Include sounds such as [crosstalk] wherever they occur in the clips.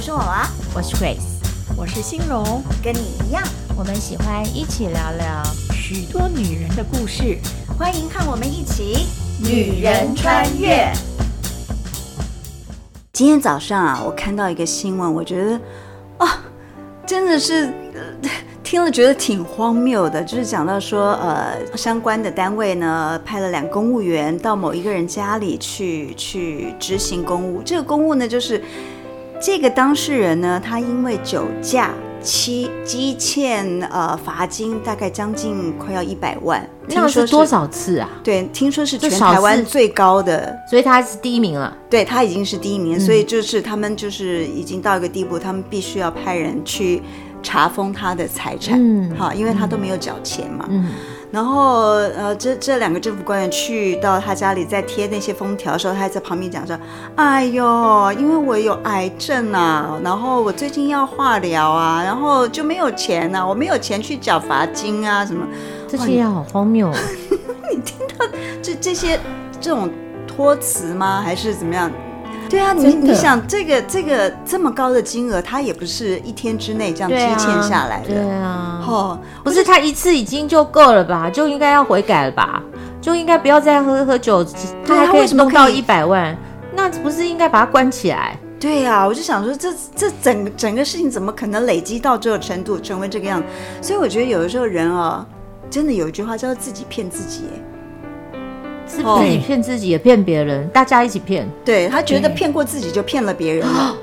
我是我娃，我是 Grace，我是欣荣，跟你一样，我们喜欢一起聊聊许多女人的故事，欢迎看我们一起女人穿越。今天早上啊，我看到一个新闻，我觉得啊，真的是。呃听了觉得挺荒谬的，就是讲到说，呃，相关的单位呢派了两公务员到某一个人家里去去执行公务。这个公务呢，就是这个当事人呢，他因为酒驾欺积欠呃罚金，大概将近快要一百万。听说是多少次啊？对，听说是全台湾最高的，所以他是第一名了。对，他已经是第一名，所以就是他们就是已经到一个地步，他们必须要派人去。查封他的财产，嗯，好，因为他都没有缴钱嘛，嗯，然后呃，这这两个政府官员去到他家里，在贴那些封条的时候，他还在旁边讲说：“哎呦，因为我有癌症啊，然后我最近要化疗啊，然后就没有钱啊，我没有钱去缴罚金啊，什么这些好荒谬。[laughs] 你听到这这些这种托词吗？还是怎么样？”对啊，你你想这个这个这么高的金额，他也不是一天之内这样积欠下来的。对啊，哦，不是他一次已经就够了吧？就应该要悔改了吧？就应该不要再喝喝酒，他还可以弄到一百万，那不是应该把他关起来？对呀，我就想说，这这整整个事情怎么可能累积到这个程度，成为这个样子？所以我觉得有的时候人啊，真的有一句话叫做自己骗自己。是自己骗自己，也骗别人，大家一起骗。对，他觉得骗过自己就骗了别人了，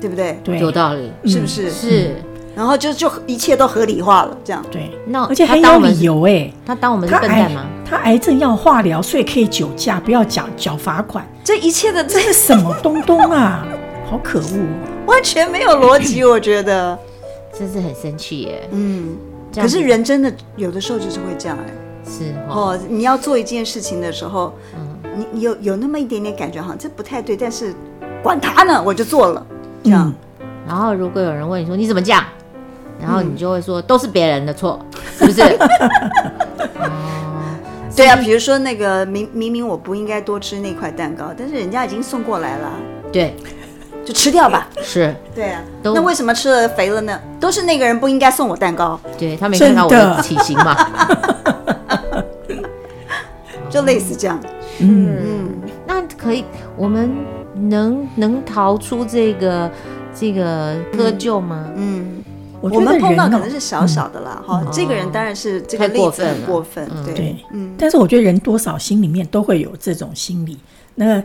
对不对？对，有道理，是不是？是。然后就就一切都合理化了，这样。对，那而且还有理由哎，他当我们是笨蛋吗？他癌症要化疗，所以可以酒驾，不要缴缴罚款。这一切的这是 [laughs] 什么东东啊？好可恶，完全没有逻辑，我觉得。真是很生气耶。嗯。可是人真的有的时候就是会这样哎。是哦，你要做一件事情的时候，嗯，你你有有那么一点点感觉，哈，这不太对，但是管他呢，我就做了，这样。嗯、然后如果有人问你说你怎么这样，然后你就会说、嗯、都是别人的错，[laughs] 是不是？哦，[laughs] 对啊，比如说那个明明明我不应该多吃那块蛋糕，但是人家已经送过来了，对。就吃掉吧，是对啊。那为什么吃了肥了呢？都是那个人不应该送我蛋糕，对，他没看到我的体型嘛，[laughs] 就类似这样。嗯嗯，那可以，我们能能逃出这个这个割臼吗？嗯，我们碰到可能是小小的啦，哈。这个人当然是这个例子很过分，对，嗯。但是我觉得人多少心里面都会有这种心理。那个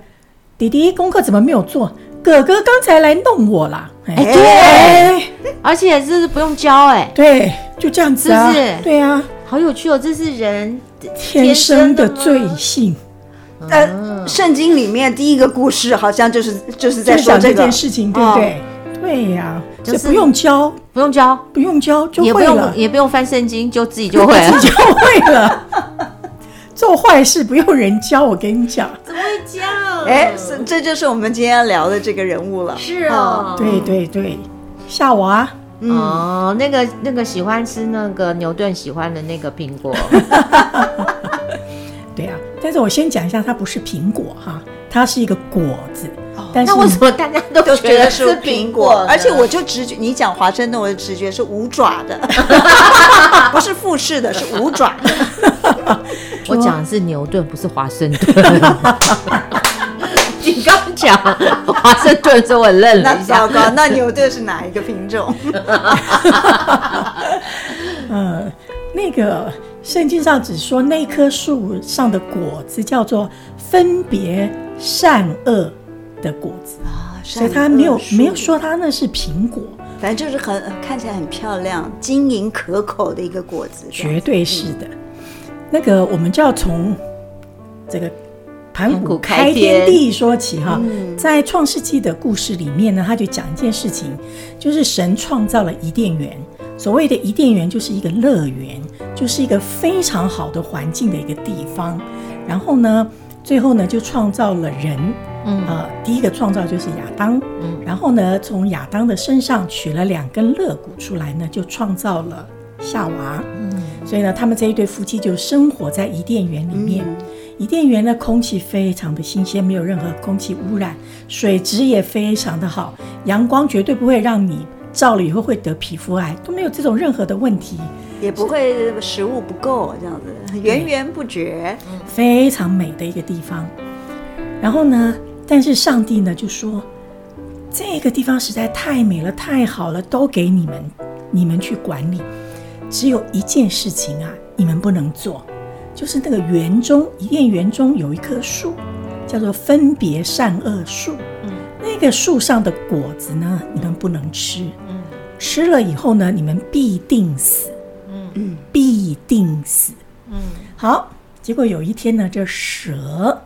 弟弟功课怎么没有做？哥哥刚才来弄我啦，哎，对，而且这是不用教，哎，对，就这样子啊，是不是？对啊，好有趣哦，这是人天生的罪性。呃，圣经里面第一个故事好像就是就是在说这件事情，对不对？对呀，就是不用教，不用教，不用教就会了，也不用也不用翻圣经，就自己就会了，[laughs] 自己就会了。[laughs] 做坏事不用人教，我跟你讲，怎么会教？哎，这就是我们今天要聊的这个人物了。是哦，对对对，夏娃。哦，那个那个喜欢吃那个牛顿喜欢的那个苹果。[laughs] 对啊，但是我先讲一下，它不是苹果哈，它是一个果子。但是为什么大家都觉得是苹果？而且我就直觉，你讲华盛顿，我的直觉是五爪的，[laughs] 不是复式的，是五爪的。[laughs] 我讲的是牛顿，不是华盛顿。你刚讲华盛顿的时候，我愣了一下。糟糕，那牛顿是哪一个品种？嗯，[laughs] 那个圣经上只说那棵树上的果子叫做分别善恶的果子啊，所以他没有没有说他那是苹果，反正就是很看起来很漂亮、晶莹可口的一个果子，绝对是的。嗯那个，我们就要从这个盘古开天地说起哈。在创世纪的故事里面呢，他就讲一件事情，就是神创造了伊甸园。所谓的伊甸园就是一个乐园，就是一个非常好的环境的一个地方。然后呢，最后呢就创造了人。嗯，呃，第一个创造就是亚当。嗯，然后呢，从亚当的身上取了两根肋骨出来呢，就创造了夏娃。嗯。所以呢，他们这一对夫妻就生活在伊甸园里面。伊甸园的空气非常的新鲜，没有任何空气污染，水质也非常的好，阳光绝对不会让你照了以后会得皮肤癌，都没有这种任何的问题，也不会食物不够这样子，源源不绝，非常美的一个地方。然后呢，但是上帝呢就说，这个地方实在太美了，太好了，都给你们，你们去管理，只有一件事情啊，你们不能做。就是那个园中，伊甸园中有一棵树，叫做分别善恶树。嗯，那个树上的果子呢，你们不能吃。嗯，吃了以后呢，你们必定死。嗯嗯，必定死。嗯，好，结果有一天呢，这蛇，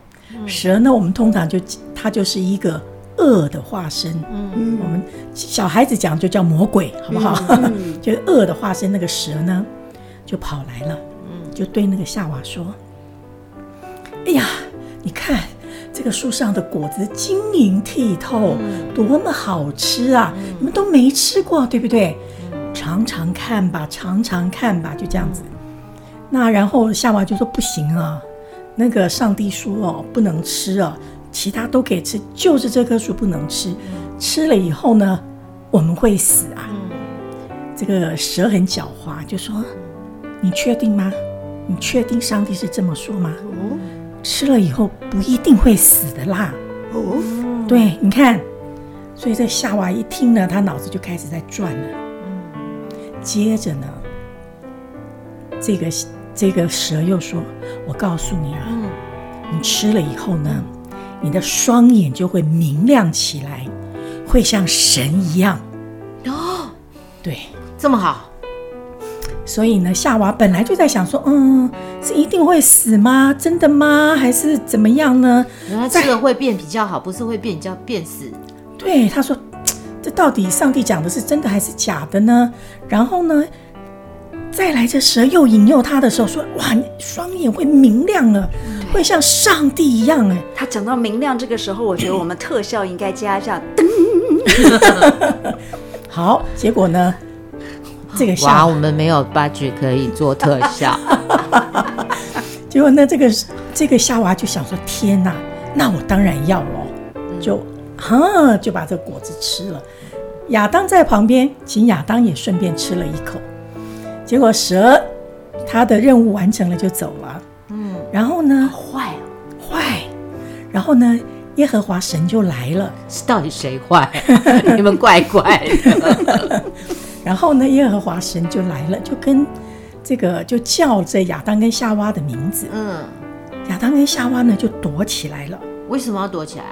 蛇呢，我们通常就它就是一个恶的化身。嗯，我们小孩子讲就叫魔鬼，好不好？嗯，[laughs] 就是恶的化身，那个蛇呢，就跑来了。就对那个夏娃说：“哎呀，你看这个树上的果子晶莹剔透，多么好吃啊！你们都没吃过，对不对？尝尝看吧，尝尝看吧，就这样子。那然后夏娃就说：不行啊，那个上帝说哦，不能吃啊，其他都可以吃，就是这棵树不能吃。吃了以后呢，我们会死啊。这个蛇很狡猾，就说：你确定吗？”你确定上帝是这么说吗？哦，吃了以后不一定会死的啦。哦，对，你看，所以这夏娃一听呢，他脑子就开始在转了。嗯，接着呢，这个这个蛇又说：“我告诉你啊，嗯，你吃了以后呢，你的双眼就会明亮起来，会像神一样。”哦，对，这么好。所以呢，夏娃本来就在想说，嗯，是一定会死吗？真的吗？还是怎么样呢？原来这个会变比较好，不是会变比较变死。对，他说，这到底上帝讲的是真的还是假的呢？然后呢，再来这蛇又引诱他的时候说，哇，你双眼会明亮了，会像上帝一样。哎，他讲到明亮这个时候，我觉得我们特效应该加一下。[laughs] 好，结果呢？这个哇，我们没有 budget 可以做特效。[laughs] 结果呢，这个这个夏娃就想说：“天哪，那我当然要了。”就哈就把这个果子吃了。亚当在旁边，请亚当也顺便吃了一口。结果蛇他的任务完成了，就走了。嗯，然后呢？坏坏。然后呢？耶和华神就来了。是到底谁坏？[laughs] 你们怪怪的。[laughs] 然后呢，耶和华神就来了，就跟这个就叫着亚当跟夏娃的名字。嗯，亚当跟夏娃呢就躲起来了。为什么要躲起来？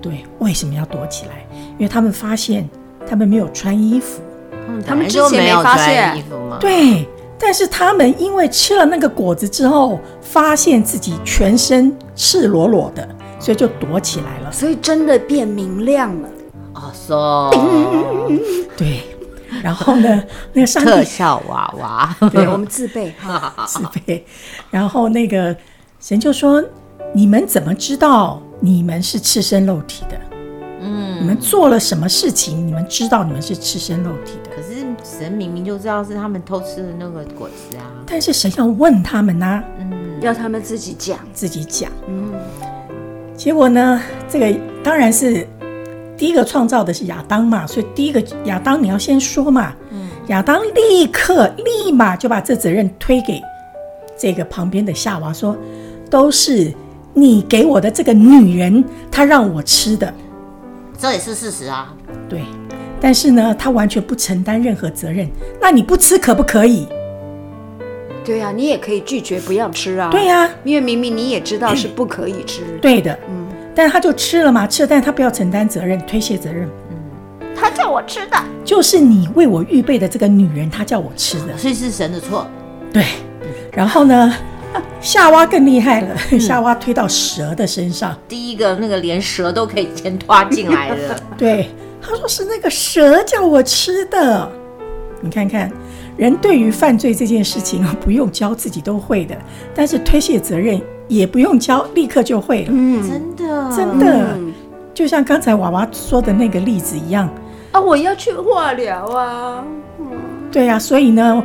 对，为什么要躲起来？因为他们发现他们没有穿衣服。嗯，他们之前没发现衣服吗？对，但是他们因为吃了那个果子之后，发现自己全身赤裸裸的，所以就躲起来了。所以真的变明亮了。哦，so，对。然后呢，[laughs] 那个上帝特效娃娃，[laughs] 对，我们自备哈，[laughs] 自备。然后那个神就说：“你们怎么知道你们是赤身露体的？嗯，你们做了什么事情？你们知道你们是赤身露体的？可是神明明就知道是他们偷吃的那个果子啊！但是神要问他们呢、啊，嗯，要他们自己讲，自己讲。嗯，结果呢，这个当然是。”第一个创造的是亚当嘛，所以第一个亚当你要先说嘛。嗯，亚当立刻立马就把这责任推给这个旁边的夏娃，说都是你给我的这个女人，她让我吃的。这也是事实啊。对，但是呢，他完全不承担任何责任。那你不吃可不可以？对呀、啊，你也可以拒绝不要吃啊。对呀、啊，因为明明你也知道是不可以吃。对的，嗯。但他就吃了嘛，吃了，但他不要承担责任，推卸责任。嗯，他叫我吃的，就是你为我预备的这个女人，她叫我吃的，所以是神的错。对，然后呢，夏娃更厉害了，夏娃推到蛇的身上，第一个那个连蛇都可以先抓进来的。[laughs] 对，他说是那个蛇叫我吃的。你看看，人对于犯罪这件事情啊，不用教自己都会的，但是推卸责任。也不用教，立刻就会了。嗯，真的，真的，嗯、就像刚才娃娃说的那个例子一样。啊，我要去化疗啊。嗯，对呀、啊，所以呢，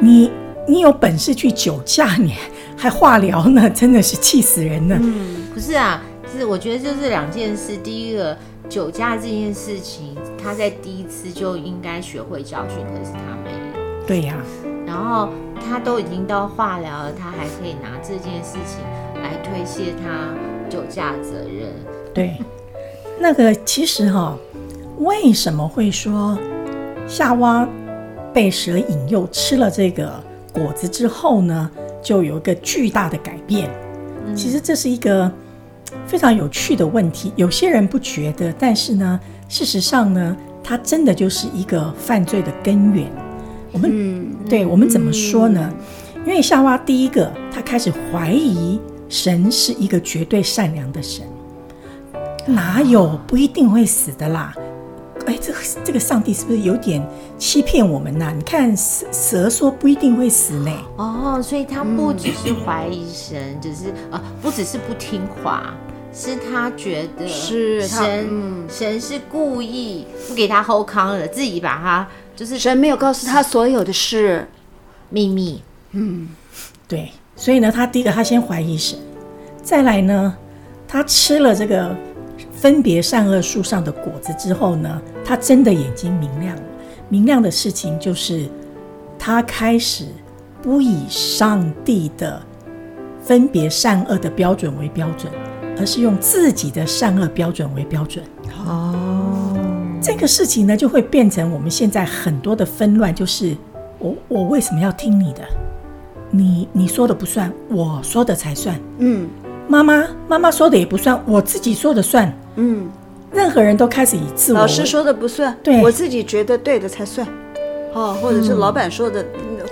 你你有本事去酒驾，你还化疗呢，真的是气死人了。嗯，不是啊，是我觉得就是两件事。第一个，酒驾这件事情，他在第一次就应该学会教训，可是他没有。对呀、啊。然后他都已经到化疗了，他还可以拿这件事情来推卸他酒驾责任。对，那个其实哈、哦，为什么会说夏娃被蛇引诱吃了这个果子之后呢，就有一个巨大的改变？嗯、其实这是一个非常有趣的问题。有些人不觉得，但是呢，事实上呢，它真的就是一个犯罪的根源。我们、嗯、对我们怎么说呢？嗯、因为夏娃第一个，他开始怀疑神是一个绝对善良的神，哪有不一定会死的啦？哎，这个这个上帝是不是有点欺骗我们呐、啊？你看蛇蛇说不一定会死呢。哦，所以他不只是怀疑神，嗯、只是啊、呃，不只是不听话，是他觉得是神，嗯、神是故意不给他后康了，自己把他。就是神没有告诉他所有的事秘密，嗯，对，所以呢，他第一个他先怀疑神，再来呢，他吃了这个分别善恶树上的果子之后呢，他真的眼睛明亮了。明亮的事情就是，他开始不以上帝的分别善恶的标准为标准，而是用自己的善恶标准为标准。哦。这个事情呢，就会变成我们现在很多的纷乱，就是我我为什么要听你的？你你说的不算，我说的才算。嗯，妈妈妈妈说的也不算，我自己说的算。嗯，任何人都开始以自我，老师说的不算，对，我自己觉得对的才算。哦，或者是老板说的，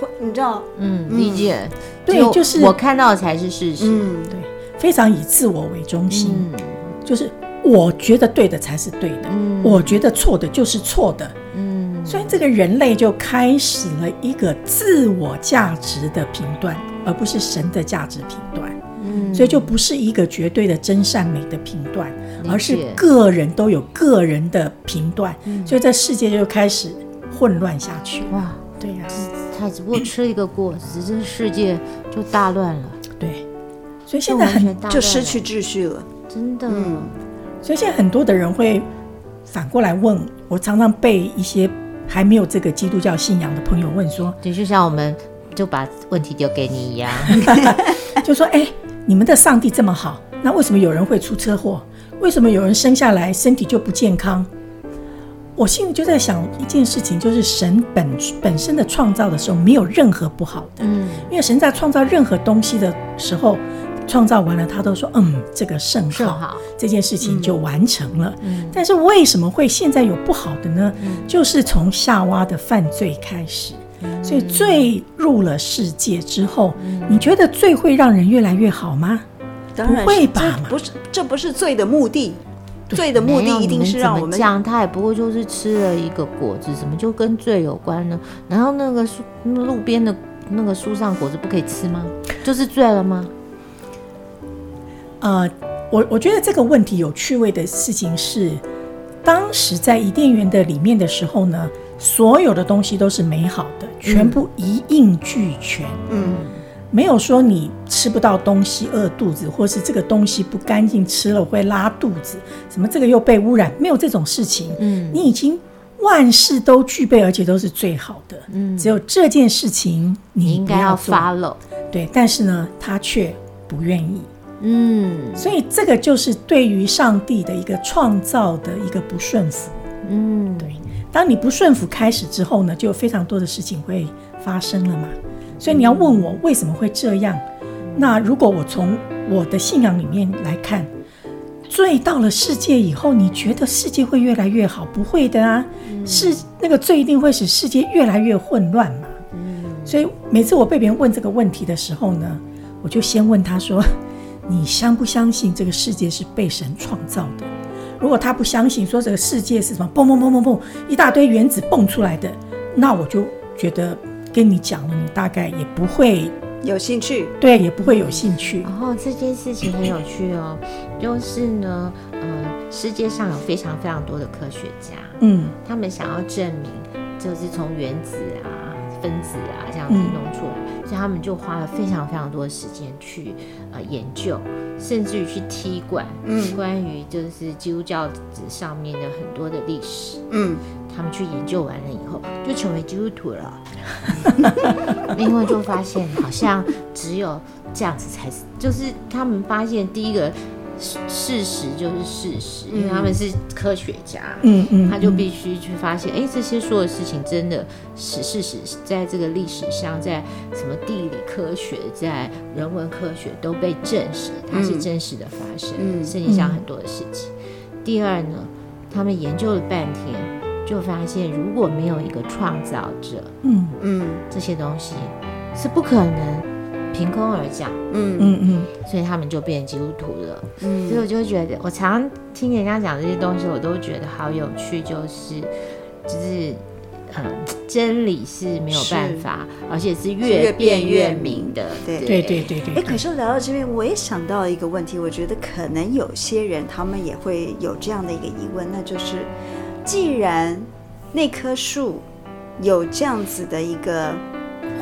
或、嗯、你知道，嗯，理解。对，就是我看到的才是事实。嗯，对，非常以自我为中心，嗯、就是。我觉得对的才是对的，嗯、我觉得错的就是错的。嗯，所以这个人类就开始了一个自我价值的评断，而不是神的价值评断。嗯，所以就不是一个绝对的真善美的评断，而是个人都有个人的评断。嗯、所以这世界就开始混乱下去。哇，对呀、啊，他只不过吃一个果子，这世界就大乱了。对，所以现在很就失去秩序了，真的。嗯所以现在很多的人会反过来问我，常常被一些还没有这个基督教信仰的朋友问说，对就像我们就把问题丢给你一样，[laughs] 就说：哎，你们的上帝这么好，那为什么有人会出车祸？为什么有人生下来身体就不健康？我心里就在想一件事情，就是神本本身的创造的时候没有任何不好的，嗯，因为神在创造任何东西的时候。创造完了，他都说：“嗯，这个甚好，好这件事情就完成了。嗯”但是为什么会现在有不好的呢？嗯、就是从夏娃的犯罪开始，嗯、所以罪入了世界之后，嗯、你觉得罪会让人越来越好吗？当然不会吧，不是，这不是罪的目的。对罪的目的一定是让我们讲，他也不过就是吃了一个果子，怎么就跟罪有关呢？然后那个树路边的那个树上果子不可以吃吗？就是罪了吗？呃，我我觉得这个问题有趣味的事情是，当时在伊甸园的里面的时候呢，所有的东西都是美好的，全部一应俱全。嗯，没有说你吃不到东西饿肚子，或是这个东西不干净吃了会拉肚子，什么这个又被污染，没有这种事情。嗯，你已经万事都具备，而且都是最好的。嗯，只有这件事情你应该要 follow。对，但是呢，他却不愿意。嗯，所以这个就是对于上帝的一个创造的一个不顺服。嗯，对。当你不顺服开始之后呢，就有非常多的事情会发生了嘛。所以你要问我为什么会这样？那如果我从我的信仰里面来看，罪到了世界以后，你觉得世界会越来越好？不会的啊，是那个罪一定会使世界越来越混乱嘛。嗯，所以每次我被别人问这个问题的时候呢，我就先问他说。你相不相信这个世界是被神创造的？如果他不相信，说这个世界是什么？嘣嘣嘣嘣嘣，一大堆原子蹦出来的，那我就觉得跟你讲了，你大概也不会有兴趣。对，也不会有兴趣。然后这件事情很有趣哦，就是呢，呃，世界上有非常非常多的科学家，嗯，他们想要证明，就是从原子啊。分子啊这样子弄出来，嗯、所以他们就花了非常非常多的时间去呃研究，甚至于去踢馆，嗯，关于就是基督教史上面的很多的历史，嗯，他们去研究完了以后，就成为基督徒了，[laughs] 因为就发现好像只有这样子才是，就是他们发现第一个。事实就是事实，因为他们是科学家，嗯嗯，他就必须去发现，哎，这些说的事情真的是事实，在这个历史上，在什么地理科学，在人文科学都被证实，它是真实的发生，嗯，世界上很多的事情。第二呢，他们研究了半天，就发现如果没有一个创造者，嗯。嗯，这些东西是不可能。凭空而降，嗯嗯嗯，所以他们就变基督徒了。嗯，所以我就觉得，我常常听人家讲这些东西，我都觉得好有趣。就是，就是，嗯，真理是没有办法，而且是越变越明的。对对对对对。哎，可是聊到这边，我也想到一个问题，我觉得可能有些人他们也会有这样的一个疑问，那就是，既然那棵树有这样子的一个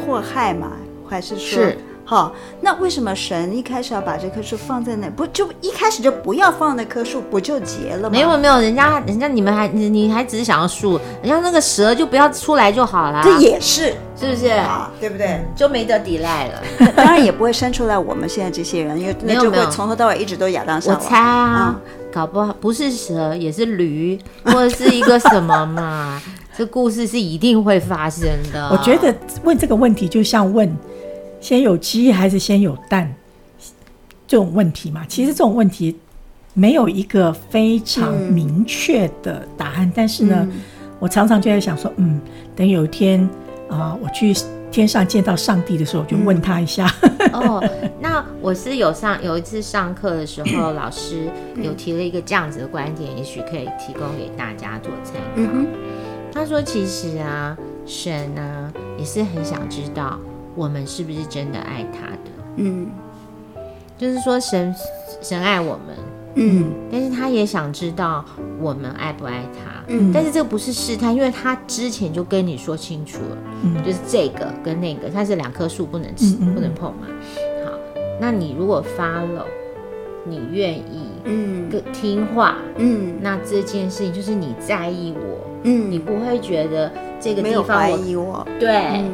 祸害嘛，还是说？是好，那为什么神一开始要把这棵树放在那？不就一开始就不要放那棵树，不就结了吗？没有没有，人家人家你们还你你还只是想要树，人家那个蛇就不要出来就好了。这也是是不是？啊，对不对？嗯，就没得抵赖了。[laughs] 当然也不会生出来我们现在这些人，因为那就会从头到尾一直都亚当夏娃。我猜啊，嗯，搞不好不是蛇也是驴，或者是一个什么嘛？[laughs] 这故事是一定会发生的。我觉得问这个问题就像问。先有鸡还是先有蛋？这种问题嘛，其实这种问题没有一个非常明确的答案。嗯、但是呢，嗯、我常常就在想说，嗯，等有一天啊、呃，我去天上见到上帝的时候，我就问他一下。嗯、哦，那我是有上有一次上课的时候，老师有提了一个这样子的观点，也许可以提供给大家做参考。嗯、他说，其实啊，神呢也是很想知道。我们是不是真的爱他的？嗯，就是说神神爱我们，嗯，但是他也想知道我们爱不爱他，嗯，但是这个不是试探，因为他之前就跟你说清楚了，嗯，就是这个跟那个，它是两棵树不能吃，嗯、不能碰嘛。好，那你如果 follow，你愿意，嗯，听话，嗯，那这件事情就是你在意我，嗯，你不会觉得这个地方我，对。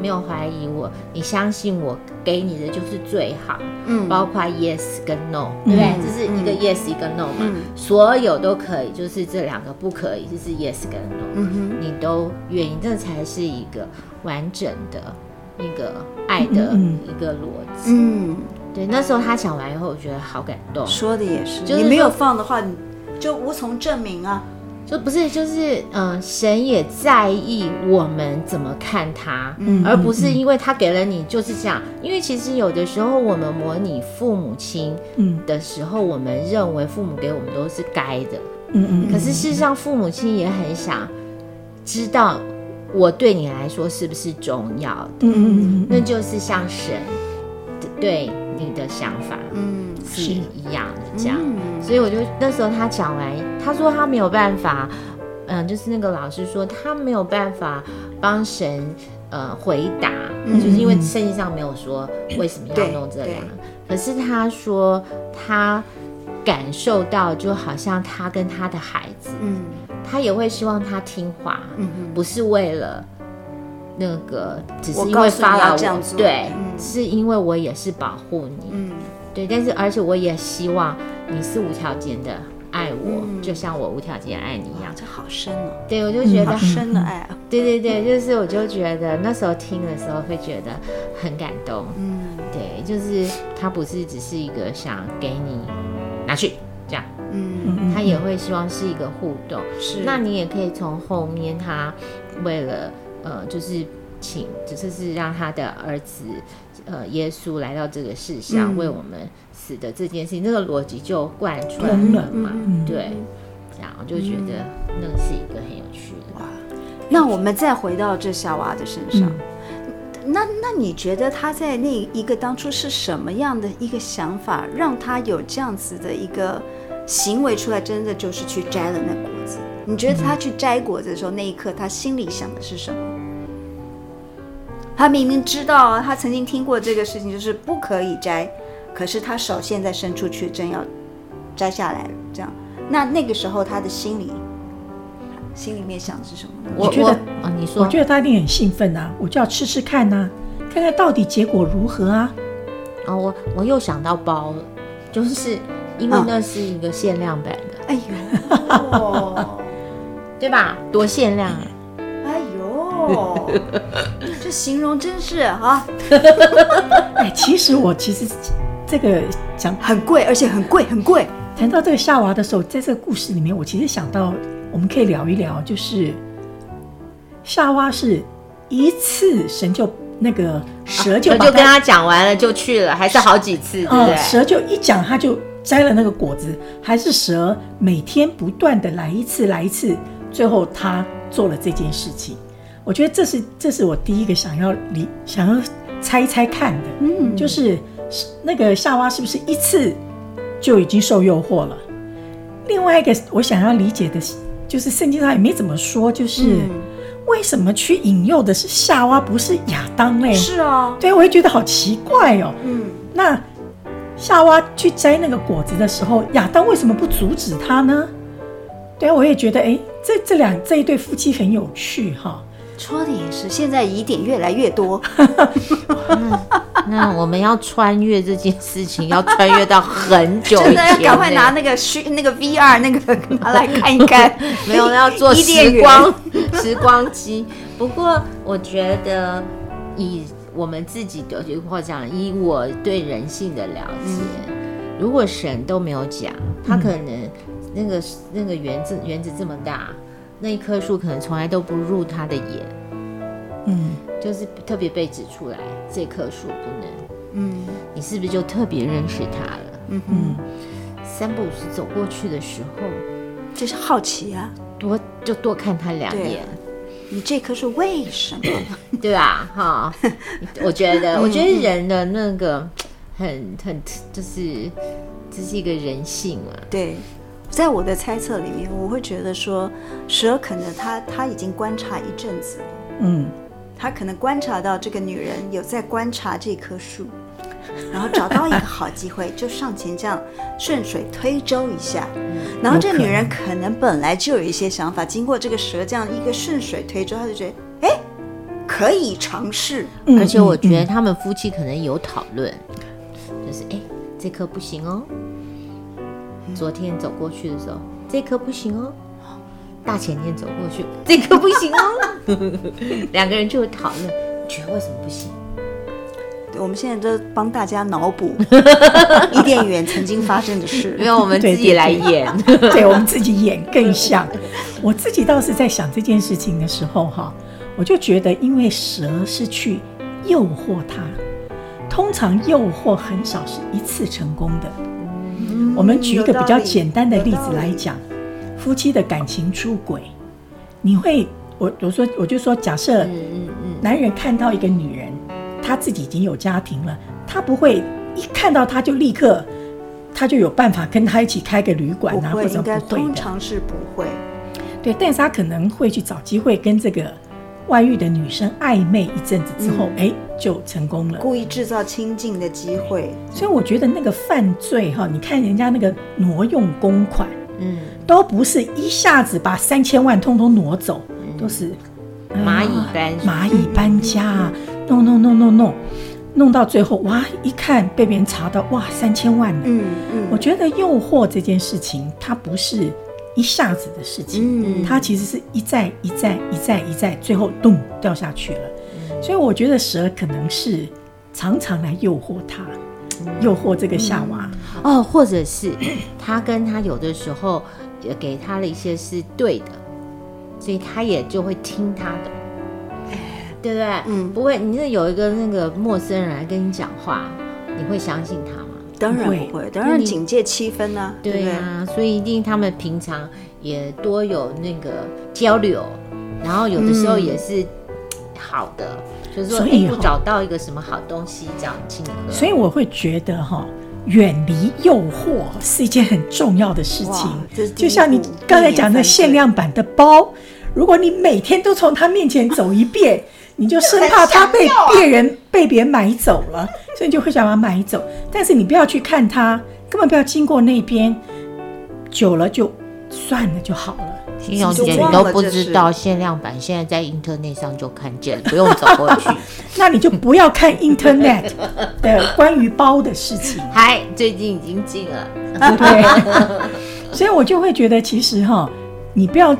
嗯没有怀疑我，你相信我给你的就是最好，嗯，包括 yes 跟 no，对不对？这是一个 yes 一个 no 嘛，所有都可以，就是这两个不可以，就是 yes 跟 no，你都愿意，这才是一个完整的一个爱的一个逻辑，嗯，对。那时候他讲完以后，我觉得好感动，说的也是，你没有放的话，你就无从证明啊。就不是，就是嗯、呃，神也在意我们怎么看他，嗯、而不是因为他给了你就是这样。因为其实有的时候我们模拟父母亲的时候，嗯、我们认为父母给我们都是该的，嗯嗯。可是事实上，父母亲也很想知道我对你来说是不是重要的，嗯嗯，那就是像神对你的想法，嗯。是一样的这样，嗯、所以我就那时候他讲完，他说他没有办法，嗯，就是那个老师说他没有办法帮神呃回答，嗯、就是因为圣经上没有说为什么要弄这样，可是他说他感受到就好像他跟他的孩子，嗯，他也会希望他听话，嗯，不是为了那个，只是因为发了我，对，嗯、是因为我也是保护你，嗯。对，但是而且我也希望你是无条件的爱我，嗯、就像我无条件爱你一样。这好深哦。对，我就觉得、嗯、好深的爱啊。[laughs] 对对对，就是我就觉得那时候听的时候会觉得很感动。嗯，对，就是他不是只是一个想给你拿去这样，嗯，他也会希望是一个互动。是，那你也可以从后面他为了呃，就是请，只、是是让他的儿子。呃，耶稣来到这个世上为我们死的这件事情，那个逻辑就贯穿了嘛？对，这样我就觉得那个是一个很有趣的。哇，那我们再回到这夏娃的身上，那那你觉得他在那一个当初是什么样的一个想法，让他有这样子的一个行为出来？真的就是去摘了那果子？你觉得他去摘果子的时候，那一刻他心里想的是什么？他明明知道，他曾经听过这个事情，就是不可以摘，可是他手现在伸出去，正要摘下来了，这样。那那个时候他的心里，心里面想的是什么呢？我觉得啊，你说，我觉得他一定很兴奋啊，我就要吃吃看呐、啊，看看到底结果如何啊。啊，我我又想到包了，就是因为那是一个限量版的，哎呦，[laughs] 对吧？多限量啊！哎呦，这形容真是啊！[laughs] 哎，其实我其实这个讲很贵，而且很贵，很贵。谈到这个夏娃的时候，在这个故事里面，我其实想到，我们可以聊一聊，就是夏娃是一次神就那个蛇就、啊、就跟他讲完了就去了，还是好几次，对不对？蛇就一讲他就摘了那个果子，还是蛇每天不断的来一次来一次，最后他做了这件事情。我觉得这是这是我第一个想要理想要猜一猜看的，嗯，就是那个夏娃是不是一次？就已经受诱惑了。另外一个我想要理解的，就是圣经上也没怎么说，就是为什么去引诱的是夏娃，不是亚当嘞？是啊，对，我也觉得好奇怪哦。嗯，那夏娃去摘那个果子的时候，亚当为什么不阻止他呢？对，我也觉得，哎，这这两这一对夫妻很有趣哈。说的也是，现在疑点越来越多。嗯 [laughs] 那我们要穿越这件事情，要穿越到很久以前，[laughs] 真的要赶快拿那个虚那个 VR 那个拿来看一看。[laughs] 没有要做时光时光机。不过我觉得以我们自己的或者讲，以我对人性的了解，嗯、如果神都没有讲，他可能那个那个原子原子这么大，那一棵树可能从来都不入他的眼。嗯。就是特别被指出来，这棵树不能。嗯，你是不是就特别认识它了？嗯嗯，三步五时走过去的时候，就是好奇啊，多就多看他两眼。你这棵树为什么？[laughs] 对吧？哈，[laughs] 我觉得，我觉得人的那个很很就是这是一个人性啊。对，在我的猜测里面，我会觉得说，蛇可能他他已经观察一阵子了。嗯。他可能观察到这个女人有在观察这棵树，[laughs] 然后找到一个好机会，就上前这样顺水推舟一下。然后这女人可能本来就有一些想法，经过这个蛇这样一个顺水推舟，她就觉得哎，可以尝试。而且我觉得他们夫妻可能有讨论，就是哎，这棵不行哦。昨天走过去的时候，这棵不行哦。大前天走过去，这颗不行哦。[laughs] 两个人就会讨论，觉得为什么不行？对，我们现在都帮大家脑补伊甸园曾经发生的事，因为我们自己来演，对，我们自己演更像。我自己倒是在想这件事情的时候，哈，我就觉得，因为蛇是去诱惑他，通常诱惑很少是一次成功的。嗯，我们举一个比较简单的例子来讲。夫妻的感情出轨，你会我我说我就说，假设男人看到一个女人，他自己已经有家庭了，他不会一看到他就立刻，他就有办法跟他一起开个旅馆啊，或者不会的。通常是不会。对，但是他可能会去找机会跟这个外遇的女生暧昧一阵子之后，哎、嗯，就成功了。故意制造亲近的机会。所以我觉得那个犯罪哈，你看人家那个挪用公款。嗯，都不是一下子把三千万通通挪走，嗯、都是蚂蚁搬、呃、蚂蚁搬家啊，弄弄弄弄弄，弄到最后哇，一看被别人查到哇，三千万呢。嗯嗯，我觉得诱惑这件事情，它不是一下子的事情，嗯、它其实是一再一再一再一再，最后咚掉下去了。嗯、所以我觉得蛇可能是常常来诱惑他。诱惑这个夏娃、嗯、哦，或者是他跟他有的时候也给他了一些是对的，所以他也就会听他的，对不对？嗯，不会。你那有一个那个陌生人来跟你讲话，你会相信他吗？当然不会，当然警戒七分呢、啊。对呀、啊，所以一定他们平常也多有那个交流，然后有的时候也是好的。嗯就是说，找到一个什么好东西这样亲和，所以我会觉得哈，远离诱惑是一件很重要的事情。就像你刚才讲的限量版的包，如果你每天都从他面前走一遍，[laughs] 你就生怕他被别人被别人买走了，所以你就会想把它买走。但是你不要去看他，根本不要经过那边，久了就算了就好了。金融姐，你都不知道限量版现在在 Internet 上就看见了，不用走过去。[laughs] 那你就不要看 Internet [laughs] 的关于包的事情。嗨，最近已经进了，对。所以我就会觉得，其实哈，你不要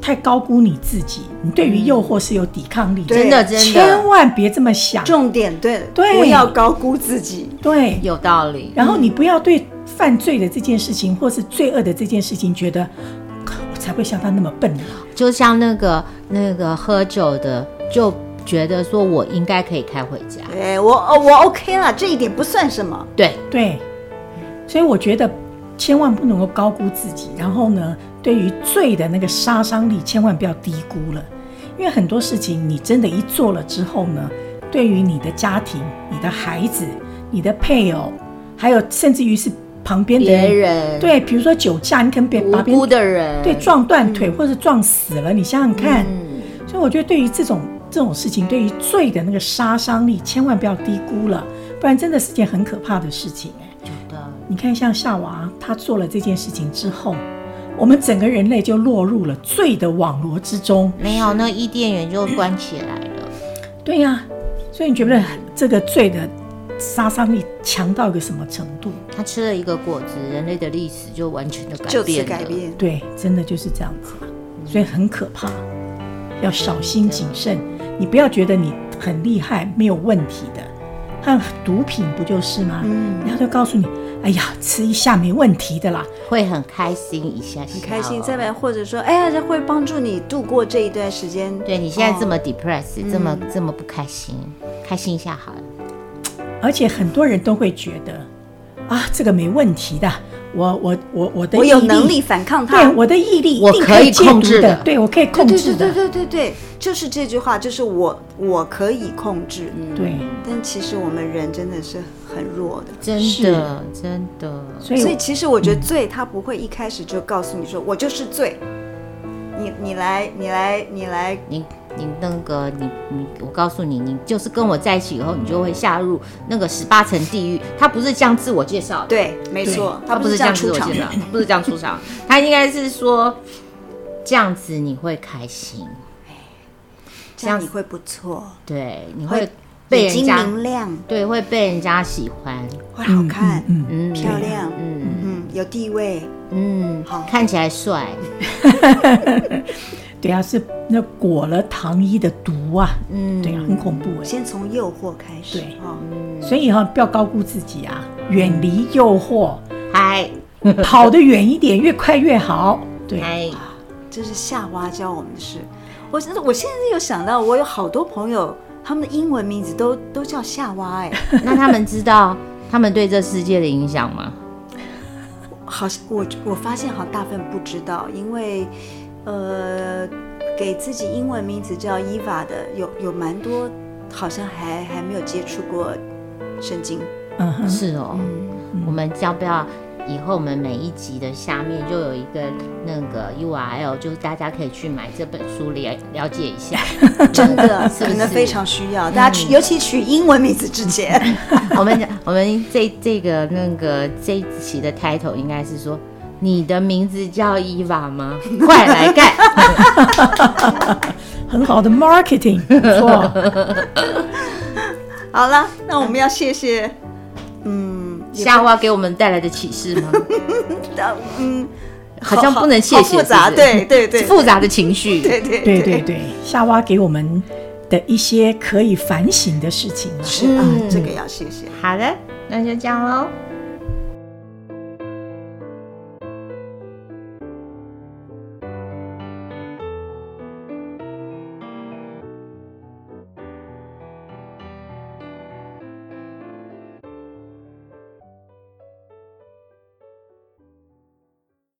太高估你自己，你对于诱惑是有抵抗力的，真的真的，千万别这么想。重点对对，不要高估自己，对，有道理。然后你不要对犯罪的这件事情，或是罪恶的这件事情，觉得我才会像他那么笨呢。就像那个那个喝酒的，就觉得说我应该可以开回家。对我我 OK 了，这一点不算什么。对对，所以我觉得。千万不能够高估自己，然后呢，对于醉的那个杀伤力，千万不要低估了。因为很多事情，你真的一做了之后呢，对于你的家庭、你的孩子、你的配偶，还有甚至于是旁边的人，人对，比如说酒驾，你可能别把别人的人对撞断腿或者撞死了，你想想看。嗯、所以我觉得，对于这种这种事情，对于罪的那个杀伤力，千万不要低估了，不然真的是件很可怕的事情。哎，的你看，像夏娃，他做了这件事情之后，我们整个人类就落入了罪的网罗之中。没有，那伊甸园就关起来了。对呀、啊，所以你觉得这个罪的杀伤力强到一个什么程度？他吃了一个果子，人类的历史就完全的改变了。就此改变。对，真的就是这样子，所以很可怕，要小心谨慎。你不要觉得你很厉害，没有问题的。和毒品不就是吗？嗯，然后就告诉你。哎呀，吃一下没问题的啦，会很开心一下，很开心。再来，或者说，哎呀，这会帮助你度过这一段时间。对，你现在这么 depressed，这么这么不开心，开心一下好了。而且很多人都会觉得，啊，这个没问题的，我我我我的我有能力反抗他，对，我的毅力我可以控制的，对，我可以控制的，对对对对对。就是这句话，就是我我可以控制，嗯，对。但其实我们人真的是很弱的，真的真的。所以所以其实我觉得罪，他不会一开始就告诉你说，我就是罪。你你来你来你来，你你那个你你，我告诉你，你就是跟我在一起以后，你就会下入那个十八层地狱。他不是这样自我介绍，对，没错，他不是这样自我介绍，不是这样出场，他应该是说这样子你会开心。这样你会不错，对，你会被人家明亮，对，会被人家喜欢，会好看，嗯。嗯，漂亮，嗯嗯，有地位，嗯，好，看起来帅，[laughs] 对啊，是那裹了糖衣的毒啊，嗯，对啊，很恐怖哎。先从诱惑开始，对，所以哈，不要高估自己啊，远离诱惑，哎，[laughs] 跑得远一点，越快越好，对，这是夏娃教我们的事。我我现在有想到，我有好多朋友，他们的英文名字都都叫夏娃哎，[laughs] 那他们知道他们对这世界的影响吗？好像我我发现好大部分不知道，因为呃，给自己英文名字叫伊娃的有有蛮多，好像还还没有接触过圣经。嗯哼，是哦，嗯，我们要不要？以后我们每一集的下面就有一个那个 URL，就是大家可以去买这本书了了解一下，[laughs] 真的可能非常需要。大家取，尤其取英文名字之前，[laughs] 我们我们这这个那个这一期的 title 应该是说，你的名字叫伊娃吗？[laughs] 快来干，很好的 marketing，不错。好了，那我们要谢谢，嗯。夏娃给我们带来的启示吗？[laughs] 嗯，好像不能谢谢，复杂，对对对，复杂的情绪，对对对对对。夏娃给我们的一些可以反省的事情，是啊，这个要谢谢。好的，那就这样喽。